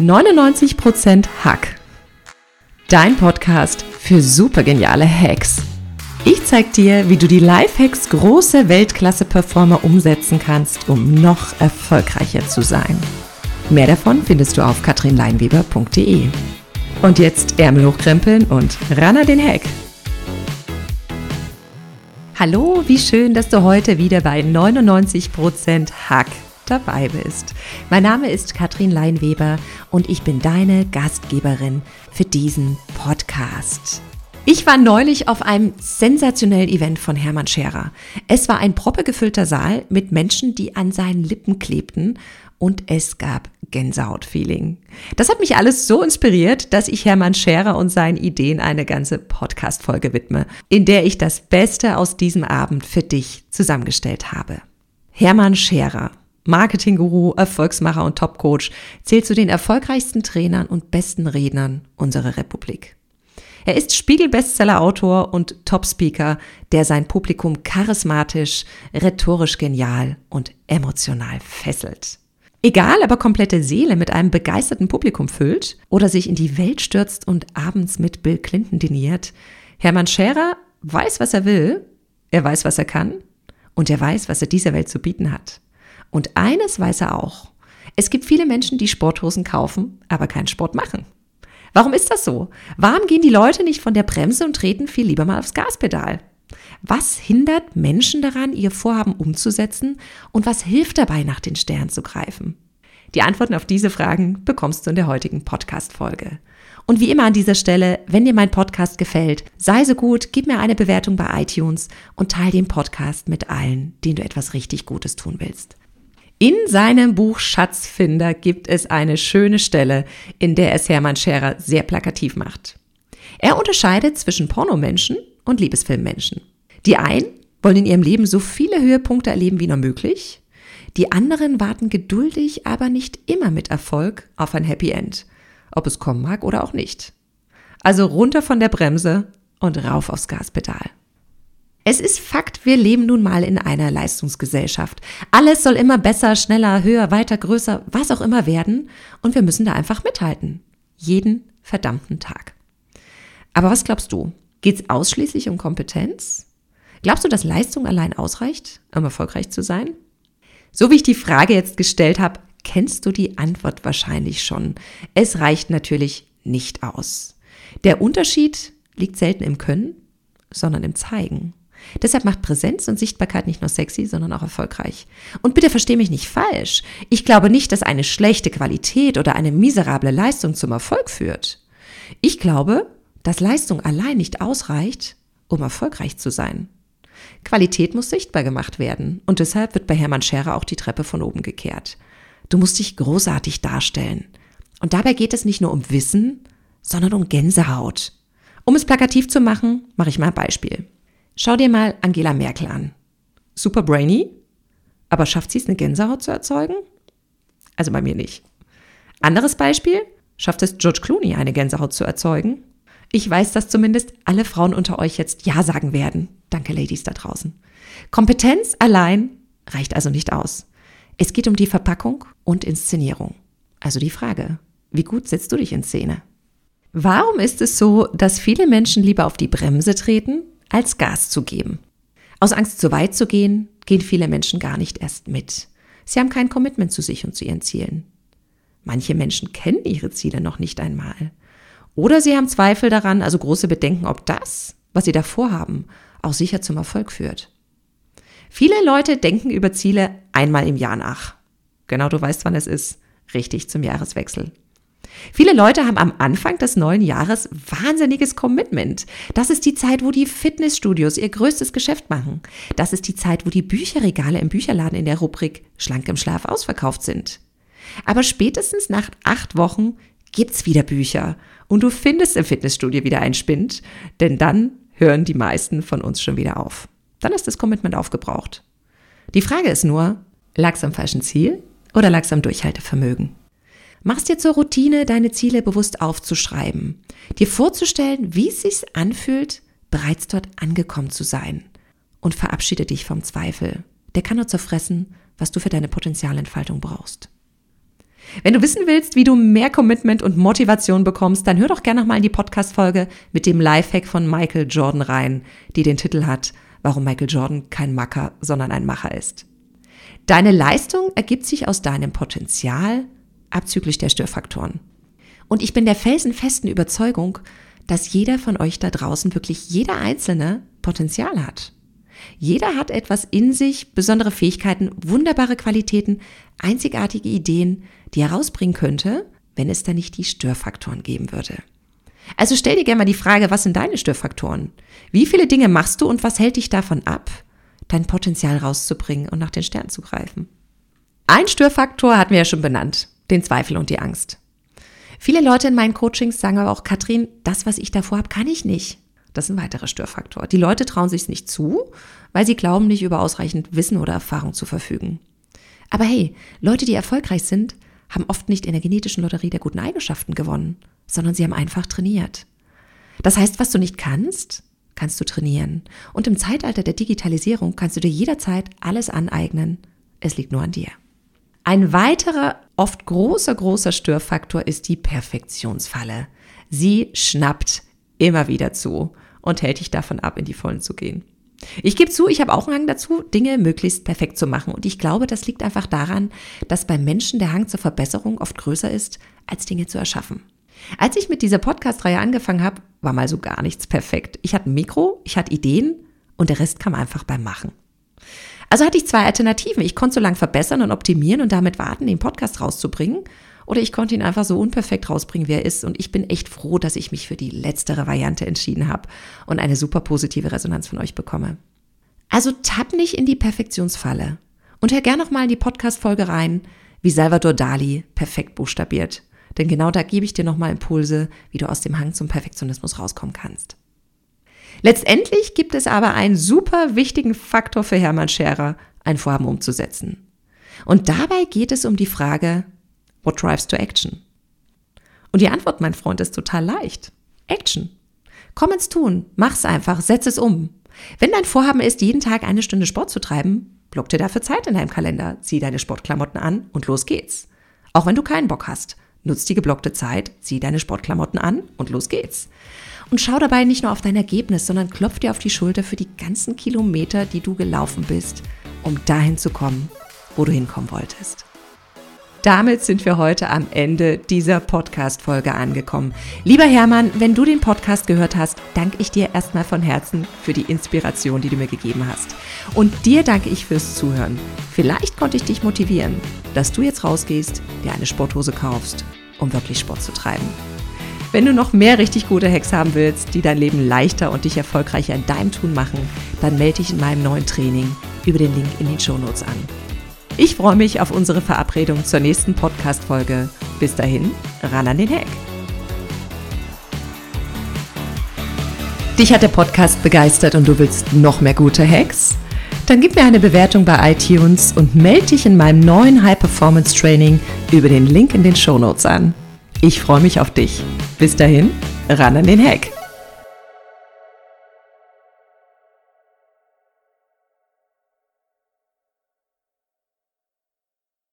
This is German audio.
99% Hack. Dein Podcast für supergeniale Hacks. Ich zeig dir, wie du die Lifehacks großer Weltklasse-Performer umsetzen kannst, um noch erfolgreicher zu sein. Mehr davon findest du auf katrinleinweber.de. Und jetzt Ärmel hochkrempeln und ran an den Hack. Hallo, wie schön, dass du heute wieder bei 99% Hack dabei bist. Mein Name ist Katrin Leinweber und ich bin deine Gastgeberin für diesen Podcast. Ich war neulich auf einem sensationellen Event von Hermann Scherer. Es war ein proppegefüllter Saal mit Menschen, die an seinen Lippen klebten und es gab Gänsehautfeeling. Das hat mich alles so inspiriert, dass ich Hermann Scherer und seinen Ideen eine ganze Podcast-Folge widme, in der ich das Beste aus diesem Abend für dich zusammengestellt habe. Hermann Scherer Marketingguru, Erfolgsmacher und Topcoach, zählt zu den erfolgreichsten Trainern und besten Rednern unserer Republik. Er ist Spiegel-Bestseller-Autor und Top-Speaker, der sein Publikum charismatisch, rhetorisch genial und emotional fesselt. Egal, ob er komplette Seele mit einem begeisterten Publikum füllt oder sich in die Welt stürzt und abends mit Bill Clinton diniert, Hermann Scherer weiß, was er will, er weiß, was er kann und er weiß, was er dieser Welt zu bieten hat. Und eines weiß er auch. Es gibt viele Menschen, die Sporthosen kaufen, aber keinen Sport machen. Warum ist das so? Warum gehen die Leute nicht von der Bremse und treten viel lieber mal aufs Gaspedal? Was hindert Menschen daran, ihr Vorhaben umzusetzen und was hilft dabei, nach den Sternen zu greifen? Die Antworten auf diese Fragen bekommst du in der heutigen Podcast-Folge. Und wie immer an dieser Stelle, wenn dir mein Podcast gefällt, sei so gut, gib mir eine Bewertung bei iTunes und teile den Podcast mit allen, denen du etwas richtig Gutes tun willst. In seinem Buch Schatzfinder gibt es eine schöne Stelle, in der es Hermann Scherer sehr plakativ macht. Er unterscheidet zwischen Pornomenschen und Liebesfilmmenschen. Die einen wollen in ihrem Leben so viele Höhepunkte erleben wie nur möglich. Die anderen warten geduldig, aber nicht immer mit Erfolg auf ein Happy End, ob es kommen mag oder auch nicht. Also runter von der Bremse und rauf aufs Gaspedal. Es ist Fakt, wir leben nun mal in einer Leistungsgesellschaft. Alles soll immer besser, schneller, höher, weiter, größer, was auch immer werden. Und wir müssen da einfach mithalten. Jeden verdammten Tag. Aber was glaubst du? Geht es ausschließlich um Kompetenz? Glaubst du, dass Leistung allein ausreicht, um erfolgreich zu sein? So wie ich die Frage jetzt gestellt habe, kennst du die Antwort wahrscheinlich schon. Es reicht natürlich nicht aus. Der Unterschied liegt selten im Können, sondern im Zeigen. Deshalb macht Präsenz und Sichtbarkeit nicht nur sexy, sondern auch erfolgreich. Und bitte versteh mich nicht falsch. Ich glaube nicht, dass eine schlechte Qualität oder eine miserable Leistung zum Erfolg führt. Ich glaube, dass Leistung allein nicht ausreicht, um erfolgreich zu sein. Qualität muss sichtbar gemacht werden und deshalb wird bei Hermann Scherer auch die Treppe von oben gekehrt. Du musst dich großartig darstellen. Und dabei geht es nicht nur um Wissen, sondern um Gänsehaut. Um es plakativ zu machen, mache ich mal ein Beispiel. Schau dir mal Angela Merkel an. Super brainy, aber schafft sie es, eine Gänsehaut zu erzeugen? Also bei mir nicht. Anderes Beispiel, schafft es George Clooney, eine Gänsehaut zu erzeugen? Ich weiß, dass zumindest alle Frauen unter euch jetzt Ja sagen werden. Danke, Ladies da draußen. Kompetenz allein reicht also nicht aus. Es geht um die Verpackung und Inszenierung. Also die Frage, wie gut setzt du dich in Szene? Warum ist es so, dass viele Menschen lieber auf die Bremse treten, als Gas zu geben. Aus Angst, zu weit zu gehen, gehen viele Menschen gar nicht erst mit. Sie haben kein Commitment zu sich und zu ihren Zielen. Manche Menschen kennen ihre Ziele noch nicht einmal. Oder sie haben Zweifel daran, also große Bedenken, ob das, was sie davor haben, auch sicher zum Erfolg führt. Viele Leute denken über Ziele einmal im Jahr nach. Genau, du weißt, wann es ist. Richtig zum Jahreswechsel. Viele Leute haben am Anfang des neuen Jahres wahnsinniges Commitment. Das ist die Zeit, wo die Fitnessstudios ihr größtes Geschäft machen. Das ist die Zeit, wo die Bücherregale im Bücherladen in der Rubrik Schlank im Schlaf ausverkauft sind. Aber spätestens nach acht Wochen gibt's wieder Bücher und du findest im Fitnessstudio wieder einen Spind, denn dann hören die meisten von uns schon wieder auf. Dann ist das Commitment aufgebraucht. Die Frage ist nur, lag's am falschen Ziel oder lag's am Durchhaltevermögen? Machst dir zur Routine, deine Ziele bewusst aufzuschreiben, dir vorzustellen, wie es sich anfühlt, bereits dort angekommen zu sein. Und verabschiede dich vom Zweifel. Der kann nur zerfressen, was du für deine Potenzialentfaltung brauchst. Wenn du wissen willst, wie du mehr Commitment und Motivation bekommst, dann hör doch gerne nochmal in die Podcast-Folge mit dem Lifehack von Michael Jordan rein, die den Titel hat, warum Michael Jordan kein Macker, sondern ein Macher ist. Deine Leistung ergibt sich aus deinem Potenzial, abzüglich der Störfaktoren. Und ich bin der felsenfesten Überzeugung, dass jeder von euch da draußen, wirklich jeder Einzelne, Potenzial hat. Jeder hat etwas in sich, besondere Fähigkeiten, wunderbare Qualitäten, einzigartige Ideen, die er rausbringen könnte, wenn es da nicht die Störfaktoren geben würde. Also stell dir gerne mal die Frage, was sind deine Störfaktoren? Wie viele Dinge machst du und was hält dich davon ab, dein Potenzial rauszubringen und nach den Sternen zu greifen? Ein Störfaktor hatten wir ja schon benannt, den Zweifel und die Angst. Viele Leute in meinen Coachings sagen aber auch, Katrin, das, was ich davor habe, kann ich nicht. Das ist ein weiterer Störfaktor. Die Leute trauen sich nicht zu, weil sie glauben, nicht über ausreichend Wissen oder Erfahrung zu verfügen. Aber hey, Leute, die erfolgreich sind, haben oft nicht in der genetischen Lotterie der guten Eigenschaften gewonnen, sondern sie haben einfach trainiert. Das heißt, was du nicht kannst, kannst du trainieren. Und im Zeitalter der Digitalisierung kannst du dir jederzeit alles aneignen. Es liegt nur an dir. Ein weiterer, oft großer, großer Störfaktor ist die Perfektionsfalle. Sie schnappt immer wieder zu und hält dich davon ab, in die Vollen zu gehen. Ich gebe zu, ich habe auch einen Hang dazu, Dinge möglichst perfekt zu machen. Und ich glaube, das liegt einfach daran, dass beim Menschen der Hang zur Verbesserung oft größer ist, als Dinge zu erschaffen. Als ich mit dieser Podcast-Reihe angefangen habe, war mal so gar nichts perfekt. Ich hatte ein Mikro, ich hatte Ideen und der Rest kam einfach beim Machen. Also hatte ich zwei Alternativen. Ich konnte so lange verbessern und optimieren und damit warten, den Podcast rauszubringen oder ich konnte ihn einfach so unperfekt rausbringen, wie er ist. Und ich bin echt froh, dass ich mich für die letztere Variante entschieden habe und eine super positive Resonanz von euch bekomme. Also tapp nicht in die Perfektionsfalle. Und hör gerne nochmal in die Podcast-Folge rein, wie Salvador Dali perfekt buchstabiert. Denn genau da gebe ich dir nochmal Impulse, wie du aus dem Hang zum Perfektionismus rauskommen kannst. Letztendlich gibt es aber einen super wichtigen Faktor für Hermann Scherer, ein Vorhaben umzusetzen. Und dabei geht es um die Frage, What drives to action? Und die Antwort, mein Freund, ist total leicht. Action. Komm ins Tun, mach's einfach, setz es um. Wenn dein Vorhaben ist, jeden Tag eine Stunde Sport zu treiben, block dir dafür Zeit in deinem Kalender, zieh deine Sportklamotten an und los geht's. Auch wenn du keinen Bock hast, nutz die geblockte Zeit, zieh deine Sportklamotten an und los geht's. Und schau dabei nicht nur auf dein Ergebnis, sondern klopf dir auf die Schulter für die ganzen Kilometer, die du gelaufen bist, um dahin zu kommen, wo du hinkommen wolltest. Damit sind wir heute am Ende dieser Podcast-Folge angekommen. Lieber Hermann, wenn du den Podcast gehört hast, danke ich dir erstmal von Herzen für die Inspiration, die du mir gegeben hast. Und dir danke ich fürs Zuhören. Vielleicht konnte ich dich motivieren, dass du jetzt rausgehst, dir eine Sporthose kaufst, um wirklich Sport zu treiben. Wenn du noch mehr richtig gute Hacks haben willst, die dein Leben leichter und dich erfolgreicher in deinem Tun machen, dann melde dich in meinem neuen Training über den Link in den Shownotes an. Ich freue mich auf unsere Verabredung zur nächsten Podcast-Folge. Bis dahin, ran an den Hack. Dich hat der Podcast begeistert und du willst noch mehr gute Hacks? Dann gib mir eine Bewertung bei iTunes und melde dich in meinem neuen High Performance Training über den Link in den Show Notes an. Ich freue mich auf dich. Bis dahin, ran an den Hack.